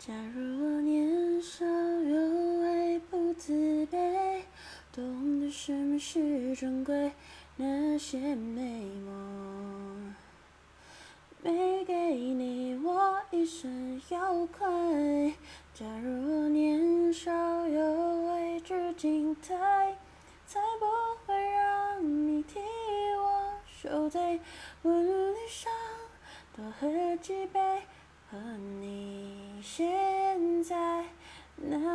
假如我年少有为不自卑，懂得什么是珍贵，那些美梦，没给你我一生有愧。假如我年少有为知进退，才不会让你替我受罪。问里上多喝几杯。现在那。